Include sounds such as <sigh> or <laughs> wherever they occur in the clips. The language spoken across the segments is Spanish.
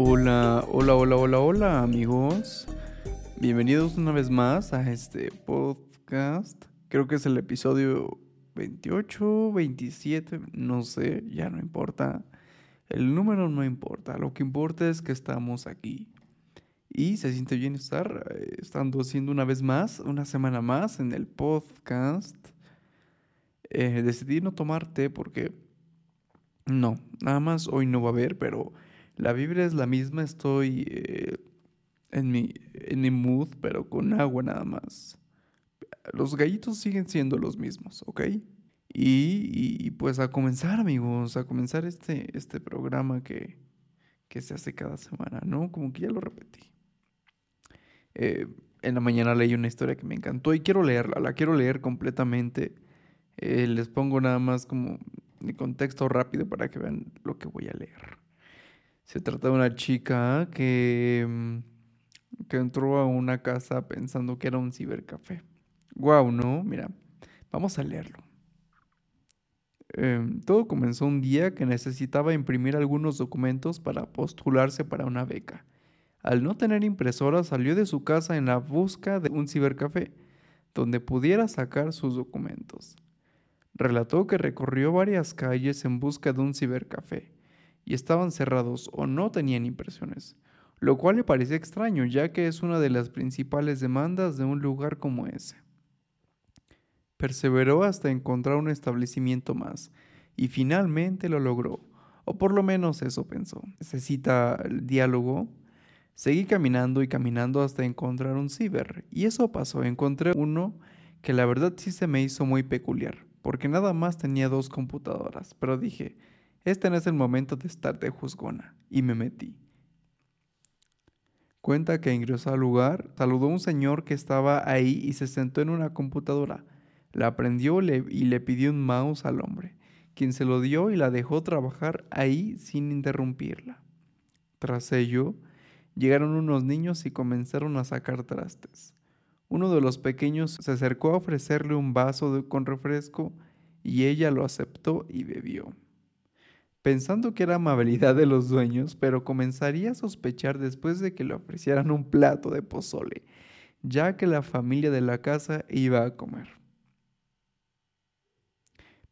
Hola, hola, hola, hola, hola amigos. Bienvenidos una vez más a este podcast. Creo que es el episodio 28, 27, no sé, ya no importa. El número no importa, lo que importa es que estamos aquí. Y se siente bien estar eh, estando haciendo una vez más, una semana más en el podcast. Eh, decidí no tomar té porque no, nada más hoy no va a haber, pero la vibra es la misma. Estoy eh, en, mi, en mi mood, pero con agua nada más. Los gallitos siguen siendo los mismos, ¿ok? Y, pues a comenzar, amigos, a comenzar este, este programa que, que se hace cada semana, ¿no? Como que ya lo repetí. Eh, en la mañana leí una historia que me encantó y quiero leerla, la quiero leer completamente. Eh, les pongo nada más como de contexto rápido para que vean lo que voy a leer. Se trata de una chica que, mm, que entró a una casa pensando que era un cibercafé. Wow, ¿no? Mira, vamos a leerlo. Em, todo comenzó un día que necesitaba imprimir algunos documentos para postularse para una beca. Al no tener impresora salió de su casa en la busca de un cibercafé donde pudiera sacar sus documentos. Relató que recorrió varias calles en busca de un cibercafé y estaban cerrados o no tenían impresiones, lo cual le parecía extraño ya que es una de las principales demandas de un lugar como ese. Perseveró hasta encontrar un establecimiento más y finalmente lo logró, o por lo menos eso pensó. Necesita el diálogo. Seguí caminando y caminando hasta encontrar un ciber, y eso pasó. Encontré uno que la verdad sí se me hizo muy peculiar, porque nada más tenía dos computadoras, pero dije, este no es el momento de estar de juzgona, y me metí. Cuenta que ingresó al lugar, saludó a un señor que estaba ahí y se sentó en una computadora. La prendió y le pidió un mouse al hombre, quien se lo dio y la dejó trabajar ahí sin interrumpirla. Tras ello, llegaron unos niños y comenzaron a sacar trastes. Uno de los pequeños se acercó a ofrecerle un vaso con refresco y ella lo aceptó y bebió. Pensando que era amabilidad de los dueños, pero comenzaría a sospechar después de que le ofrecieran un plato de pozole, ya que la familia de la casa iba a comer.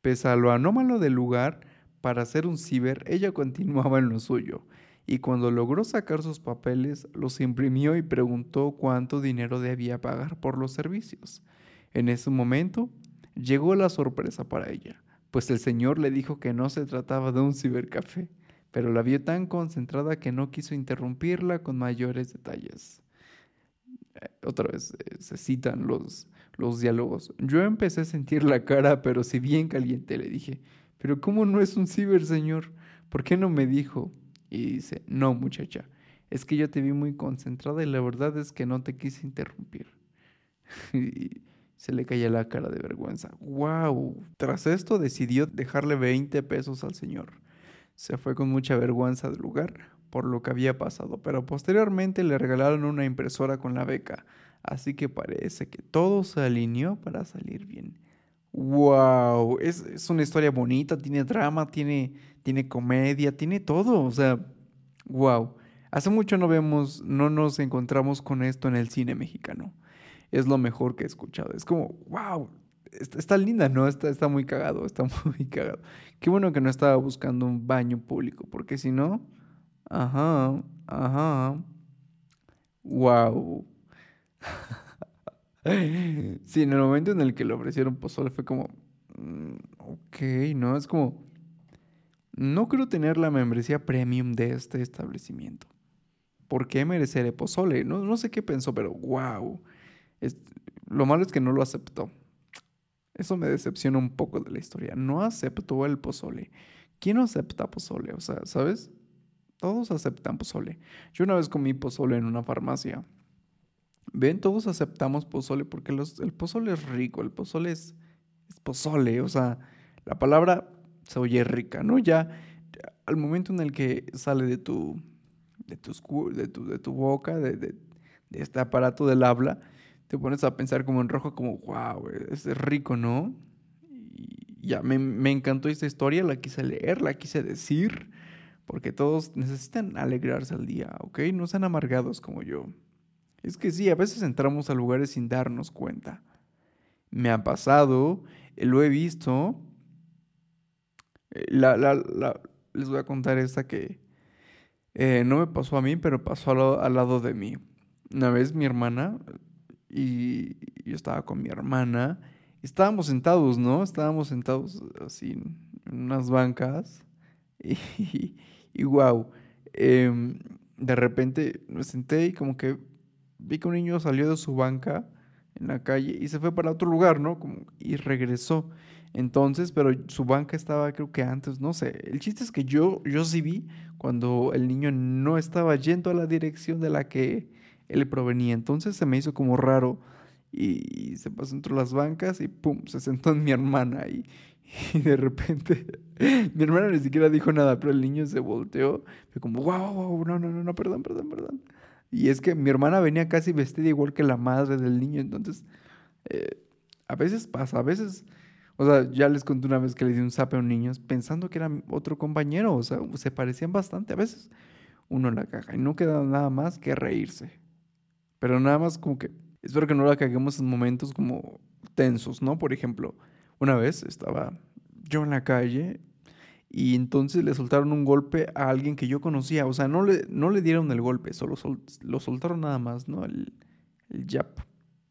Pese a lo anómalo del lugar, para ser un ciber, ella continuaba en lo suyo, y cuando logró sacar sus papeles, los imprimió y preguntó cuánto dinero debía pagar por los servicios. En ese momento, llegó la sorpresa para ella, pues el señor le dijo que no se trataba de un cibercafé, pero la vio tan concentrada que no quiso interrumpirla con mayores detalles. Eh, otra vez eh, se citan los, los diálogos. Yo empecé a sentir la cara, pero si bien caliente, le dije, pero ¿cómo no es un ciber, señor? ¿Por qué no me dijo? Y dice, no, muchacha, es que yo te vi muy concentrada y la verdad es que no te quise interrumpir. <laughs> se le caía la cara de vergüenza. ¡Wow! Tras esto decidió dejarle 20 pesos al señor. Se fue con mucha vergüenza del lugar por lo que había pasado, pero posteriormente le regalaron una impresora con la beca Así que parece que todo se alineó para salir bien. ¡Wow! Es, una historia bonita, tiene drama, tiene, tiene comedia, tiene todo. O sea, ¡wow! Hace mucho no vemos, no nos encontramos con esto en el cine mexicano. Es lo mejor que he escuchado. Es como, wow, está, linda, ¿no? Está, está muy cagado, está <laughs> muy cagado. Qué bueno que no estaba buscando un baño público, porque si no, ajá, ajá, wow. <laughs> sí, en el momento en el que le ofrecieron pozole fue como, mm, ok, ¿no? Es como, no quiero tener la membresía premium de este establecimiento. ¿Por qué mereceré pozole? No, no sé qué pensó, pero wow. Lo malo es que no lo aceptó. Eso me decepciona un poco de la historia. No aceptó el pozole. ¿Quién no acepta pozole? O sea, ¿sabes? Todos aceptan pozole. Yo una vez comí pozole en una farmacia Ven, todos aceptamos pozole porque el pozole es rico, el pozole es, pozole, o sea, la palabra se oye rica, ¿no? Ya al momento en el que sale de tu, de de tu, de tu boca, de, de, este aparato del habla, te pones a pensar como en rojo, como, wow, es rico, ¿no? Y ya, me, me encantó esta historia, la quise leer, la quise decir, porque todos necesitan alegrarse al día, ¿ok? No sean amargados como yo. Es que sí, a veces entramos a lugares sin darnos cuenta. Me ha pasado, lo he visto. Eh, la, les voy a contar esta que eh, no me pasó a mí, pero pasó al, al, lado de mí. Una vez mi hermana y yo estaba con mi hermana. Estábamos sentados, ¿no? Estábamos sentados así en unas bancas. <laughs> Y, wow, em, de repente me senté y como que vi que un niño salió de su banca en la calle y se fue para otro lugar, ¿no? Y regresó. Entonces, pero su banca estaba creo que antes, no sé. El chiste es que yo, yo sí vi cuando el niño no estaba yendo a la dirección de la que él provenía. Entonces se me hizo como raro y se pasó entre las bancas y pum, se sentó en mi hermana y, <laughs> de repente <laughs> mi hermana ni siquiera dijo nada, pero el niño se volteó, fue como, wow, wow, no, no, no, no, perdón, perdón, perdón. Y es que mi hermana venía casi vestida igual que la madre del niño, entonces eh, a veces pasa, a veces, o sea, ya les conté una vez que le di un zape a un niño pensando que era otro compañero, o sea, se parecían bastante, a veces uno la caga y no queda nada más que reírse. Pero nada más como que espero que no la caguemos en momentos como tensos, ¿no? Por ejemplo, una vez estaba yo en la calle y entonces le soltaron un golpe a alguien que yo conocía. O sea, no le, no le dieron el golpe, solo lo soltaron nada más, ¿no? El, el jab,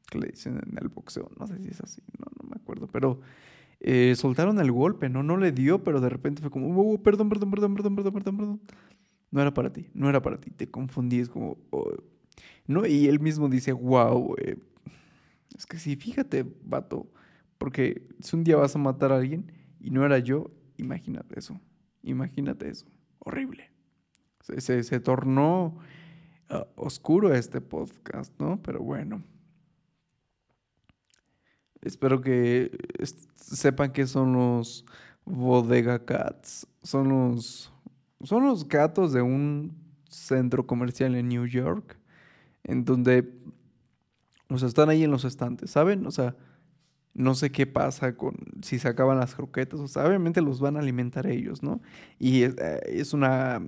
que le dicen en el boxeo. No sé si es así, no, no me acuerdo. Pero eh, soltaron el golpe, ¿no? No le dio, pero de repente fue como, oh, perdón, perdón, perdón, perdón, perdón, perdón, perdón. No era para ti, no era para ti, te confundí, es como... Oh". ¿No? Y él mismo dice, wow, eh, es que sí, fíjate, vato, porque si un día vas a matar a alguien y no era yo, imagínate eso. Imagínate eso. Horrible. Se, se, tornó ah, oscuro este podcast, ¿no? Pero bueno. Espero que sepan que son los bodega cats. Son los, son los gatos de un centro comercial en New York. En donde, o sea, están ahí en los estantes, ¿saben? O sea, no sé qué pasa con si se acaban las croquetas, o sea, obviamente los van a alimentar ellos, ¿no? Y es, eh, una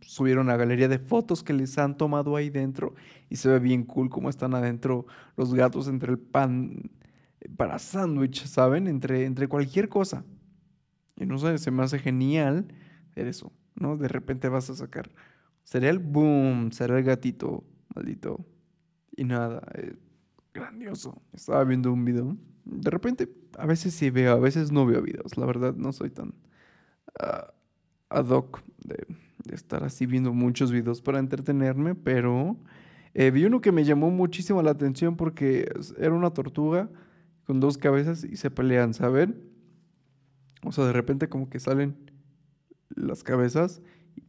subieron una galería de fotos que les han tomado ahí dentro y se ve bien cool cómo están adentro los gatos entre el pan para sándwich, ¿saben? Entre, entre cualquier cosa. Y no sé, se me hace genial ver eso, ¿no? De repente vas a sacar cereal, boom, será el gatito, maldito. Y nada, eh, grandioso. Estaba viendo un video de repente, a veces sí veo, a veces no veo videos. La verdad, no soy tan ah, ad hoc de, estar así viendo muchos videos para entretenerme, pero eh, vi uno que me llamó muchísimo la atención porque era una tortuga con dos cabezas y se pelean, ¿saben? O sea, de repente como que salen las cabezas y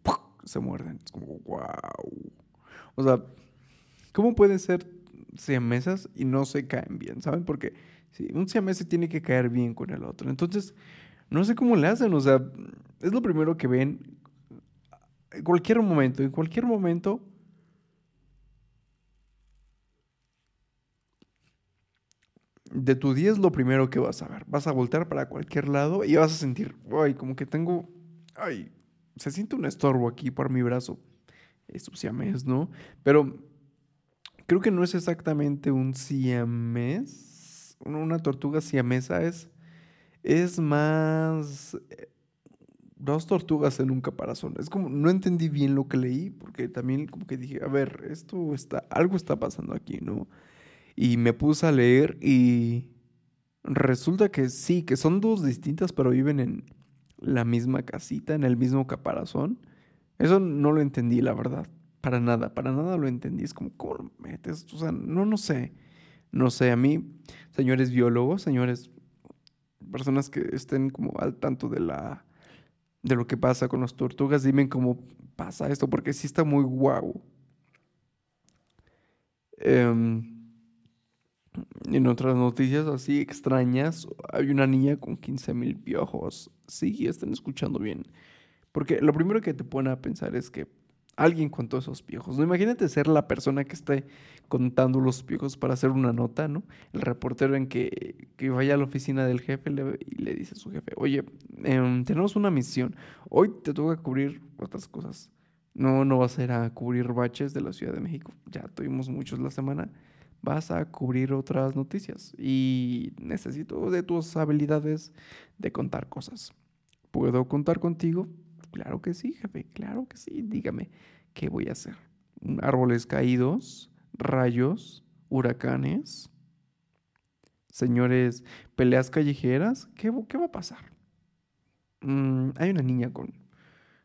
se muerden. Es como, wow. O sea, ¿cómo pueden ser mesas y no se caen bien? ¿Saben? Porque Sí, un siamés tiene que caer bien con el otro. Entonces, no sé cómo le hacen, o sea, es lo primero que ven. En cualquier momento, en cualquier momento. De tu día es lo primero que vas a ver. Vas a voltear para cualquier lado y vas a sentir, ay, como que tengo, ay, se siente un estorbo aquí por mi brazo. Es un siamés, ¿no? Pero creo que no es exactamente un siamés una tortuga siamesa es, es más eh, dos tortugas en un caparazón. Es como, no entendí bien lo que leí, porque también como que dije, a ver, esto está, algo está pasando aquí, ¿no? Y me puse a leer y resulta que sí, que son dos distintas, pero viven en la misma casita, en el mismo caparazón. Eso no lo entendí, la verdad. Para nada, para nada lo entendí. Es como, ¿cómo metes? O sea, no, no sé. No sé, a mí, señores biólogos, señores, personas que estén como al tanto de la de lo que pasa con las tortugas, dime cómo pasa esto, porque sí está muy guau. Em, en otras noticias así extrañas, hay una niña con 15 mil piojos. Sí, están escuchando bien. Porque lo primero que te pone a pensar es que alguien contó esos piojos. ¿no? Imagínate ser la persona que esté contando los piojos para hacer una nota, ¿no? El reportero en que, que vaya a la oficina del jefe y le dice a su jefe, oye, em, tenemos una misión. Hoy te toca cubrir otras cosas. No, no vas a ir a cubrir baches de la Ciudad de México. Ya tuvimos muchos la semana. Vas a cubrir otras noticias. Y necesito de tus habilidades de contar cosas. ¿Puedo contar contigo? Claro que sí, jefe. Claro que sí. Dígame, ¿qué voy a hacer? ¿Árboles caídos? ¿Rayos? ¿Huracanes? Señores, peleas callejeras, ¿qué, qué va a pasar? Mm, hay una niña con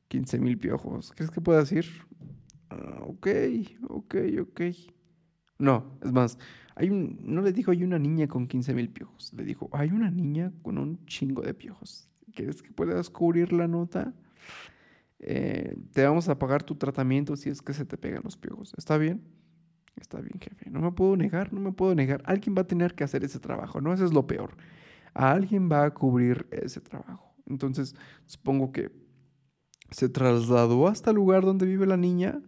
15 mil piojos. ¿Crees que pueda decir? Ah, ok, ok, ok. No, es más, hay un, no le dijo hay una niña con 15 mil piojos. Le dijo, hay una niña con un chingo de piojos. ¿Quieres que puedas cubrir la nota? Eh, te vamos a pagar tu tratamiento si es que se te pegan los piojos. ¿Está bien? Está bien, jefe. No me puedo negar, no me puedo negar. Alguien va a tener que hacer ese trabajo, ¿no? Eso es lo peor. alguien va a cubrir ese trabajo. Entonces, supongo que se trasladó hasta el lugar donde vive la niña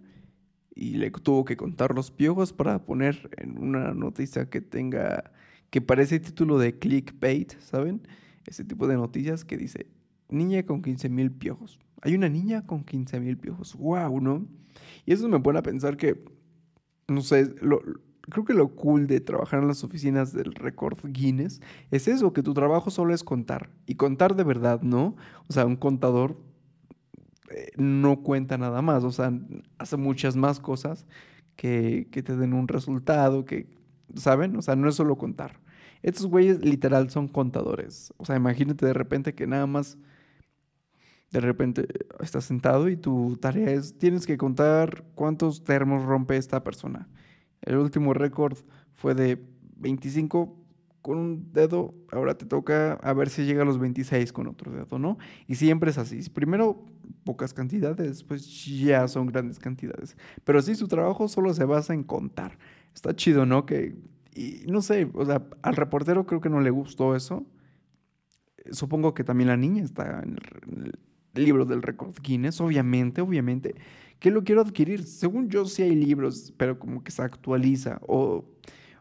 y le tuvo que contar los piojos para poner en una noticia que tenga, que parece título de clickbait, ¿saben? Ese tipo de noticias que dice, niña con 15 mil piojos. Hay una niña con 15 mil piojos. ¡Wow! ¿No? Y eso me pone a pensar que no sé, creo que lo cool de trabajar en las oficinas del récord Guinness es eso, que tu trabajo solo es contar. Y contar de verdad, ¿no? O sea, un contador eh, no cuenta nada más, o sea, hace muchas más cosas que, que te den un resultado, que, ¿saben? O sea, no es solo contar. Estos güeyes literal son contadores. O sea, imagínate de repente que nada más de repente estás sentado y tu tarea es, tienes que contar cuántos termos rompe esta persona. El último récord fue de 25 con un dedo, ahora te toca a ver si llega a los 26 con otro dedo, ¿no? Y siempre es así. Primero pocas cantidades, después ya son grandes cantidades. Pero sí, su trabajo solo se basa en contar. Está chido, ¿no? Que, y no sé, o sea, al reportero creo que no le gustó eso. Supongo que también la niña está en el, libro del récord Guinness, obviamente, obviamente, que lo quiero adquirir. Según yo sí hay libros, pero como que se actualiza. O,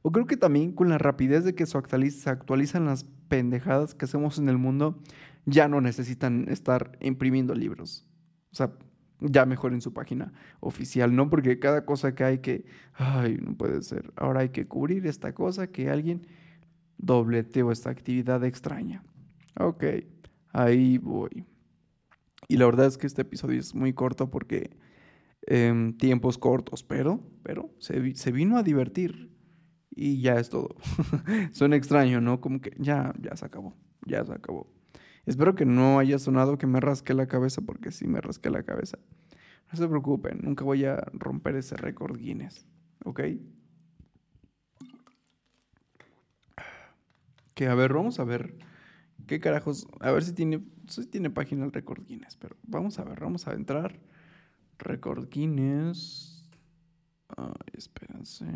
o creo que también con la rapidez de que se, actualiza, se actualizan las pendejadas que hacemos en el mundo, ya no necesitan estar imprimiendo libros. O sea, ya mejor en su página oficial, ¿no? Porque cada cosa que hay que, ay, no puede ser. Ahora hay que cubrir esta cosa que alguien dobleteó esta actividad extraña. Ok, ahí voy. Y la verdad es que este episodio es muy corto porque eh, tiempos cortos, pero, pero se, se, vino a divertir y ya es todo. <laughs> Suena extraño, ¿no? Como que ya, ya se acabó, ya se acabó. Espero que no haya sonado que me rasqué la cabeza porque sí me rasqué la cabeza. No se preocupen, nunca voy a romper ese récord Guinness, ¿ok? Que a ver, vamos a ver ¿Qué carajos? A ver si tiene, si tiene página el Record Guinness, pero vamos a ver, vamos a entrar. Record Guinness. Ay, espérense.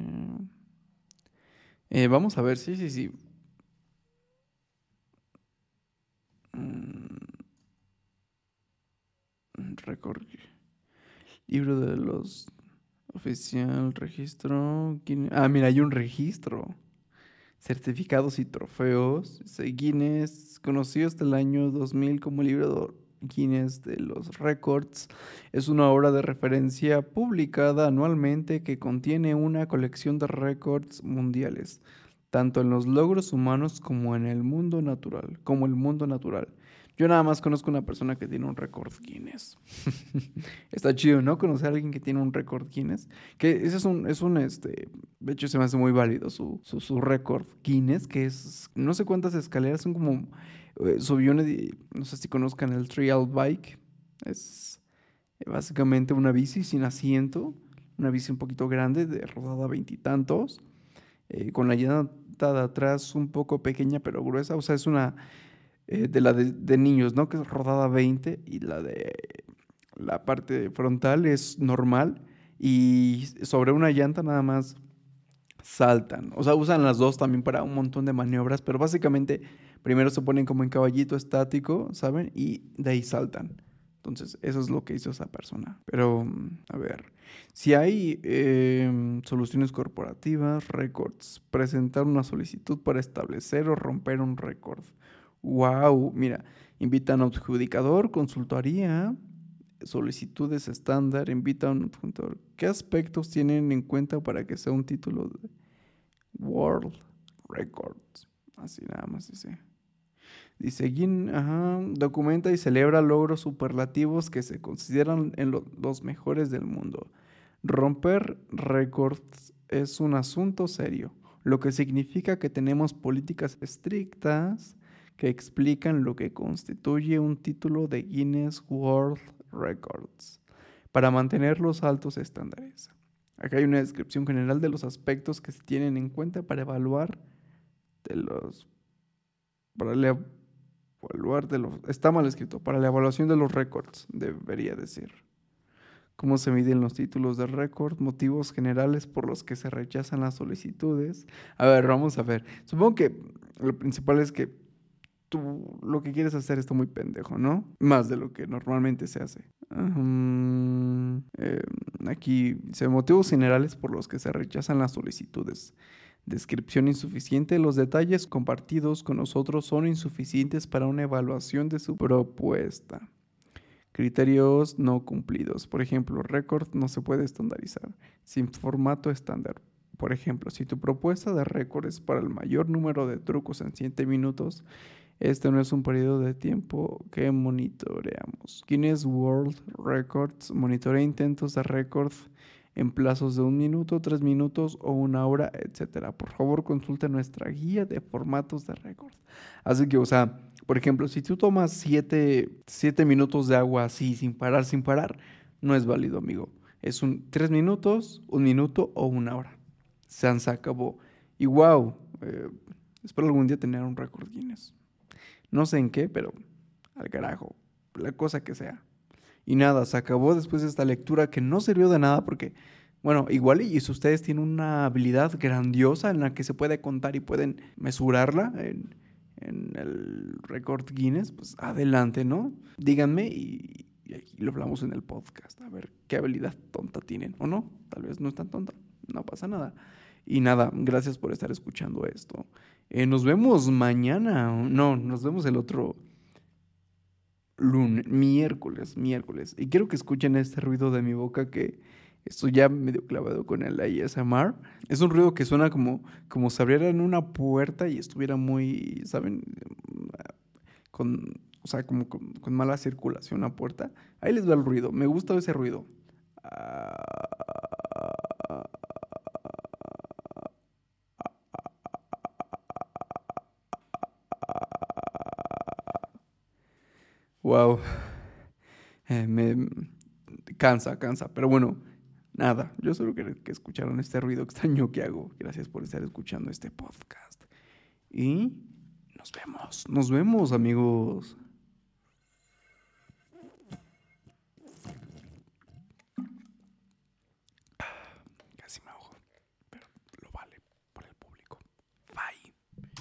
Eh, vamos a ver, sí, sí, sí. Mm. Record. Libro de los. Oficial, registro. Ah, mira, hay un registro certificados y trofeos. Guinness, conocido hasta el año 2000 como libro Guinness de los Records, es una obra de referencia publicada anualmente que contiene una colección de récords mundiales, tanto en los logros humanos como en el mundo natural, como el mundo natural. Yo nada más conozco una persona que tiene un récord Guinness. <laughs> Está chido, ¿no? Conocer a alguien que tiene un récord Guinness. Que ese es un, es un, este, de hecho se me hace muy válido su, su, su récord Guinness, que es, no sé cuántas escaleras, son como, eh, subió, no sé si conozcan el trial bike. Es básicamente una bici sin asiento, una bici un poquito grande, de rodada veintitantos, eh, con la llanta de atrás un poco pequeña pero gruesa. O sea, es una eh, de la de, niños, ¿no? Que es rodada 20 y la de la parte frontal es normal y sobre una llanta nada más saltan. O sea, usan las dos también para un montón de maniobras, pero básicamente primero se ponen como en caballito estático, ¿saben? Y de ahí saltan. Entonces, eso es lo que hizo esa persona. Pero, a ver, si hay em, soluciones corporativas, récords, presentar una solicitud para establecer o romper un récord Wow, mira, invitan a adjudicador, consultoría, solicitudes estándar, invita a un adjudicador. ¿Qué aspectos tienen en cuenta para que sea un título de World Records? Así nada más dice. Dice, ajá, documenta y celebra logros superlativos que se consideran en los mejores del mundo. Romper récords es un asunto serio, lo que significa que tenemos políticas estrictas explican lo que constituye un título de Guinness World Records para mantener los altos estándares. Acá hay una descripción general de los aspectos que se tienen en cuenta para evaluar de los para evaluar de los está mal escrito para la evaluación de los récords debería decir cómo se miden los títulos de récord, motivos generales por los que se rechazan las solicitudes. A ver, vamos a ver. Supongo que lo principal es que tú lo que quieres hacer está muy pendejo, ¿no? Más de lo que normalmente se hace. Eh, aquí dice motivos generales por los que se rechazan las solicitudes. Descripción insuficiente. Los detalles compartidos con nosotros son insuficientes para una evaluación de su propuesta. Criterios no cumplidos. Por ejemplo, récord no se puede estandarizar sin formato estándar. Por ejemplo, si tu propuesta de récord es para el mayor número de trucos en 7 minutos, este no es un periodo de tiempo que monitoreamos. Guinness World Records monitorea intentos de récord en plazos de un minuto, tres minutos o una hora, etc. Por favor, consulte nuestra guía de formatos de récord. Así que, o sea, por ejemplo, si tú tomas siete, minutos de agua así, sin parar, sin parar, no es válido, amigo. Es un tres minutos, un minuto o una hora. Se acabó. Y wow, eh, espero algún día tener un récord Guinness. No sé en qué, pero al carajo, la cosa que sea. Y nada, se acabó después de esta lectura que no sirvió de nada porque, bueno, igual y si ustedes tienen una habilidad grandiosa en la que se puede contar y pueden mesurarla en, el récord Guinness, pues adelante, ¿no? Díganme y, lo hablamos en el podcast. A ver qué habilidad tonta tienen o no. Tal vez no es tan tonta. No pasa nada. Y nada, gracias por estar escuchando esto. Eh, nos vemos mañana. No, nos vemos el otro lunes, miércoles, miércoles. Y quiero que escuchen este ruido de mi boca que estoy ya medio clavado con el ASMR. Es un ruido que suena como, como si abrieran una puerta y estuviera muy, ¿saben? Con, o sea, como con, mala circulación la puerta. Ahí les va el ruido. Me gusta ese ruido. Wow. Eh, me cansa, cansa. Pero bueno, nada. Yo solo quería que escucharon este ruido extraño que hago. Gracias por estar escuchando este podcast. Y nos vemos. Nos vemos, amigos.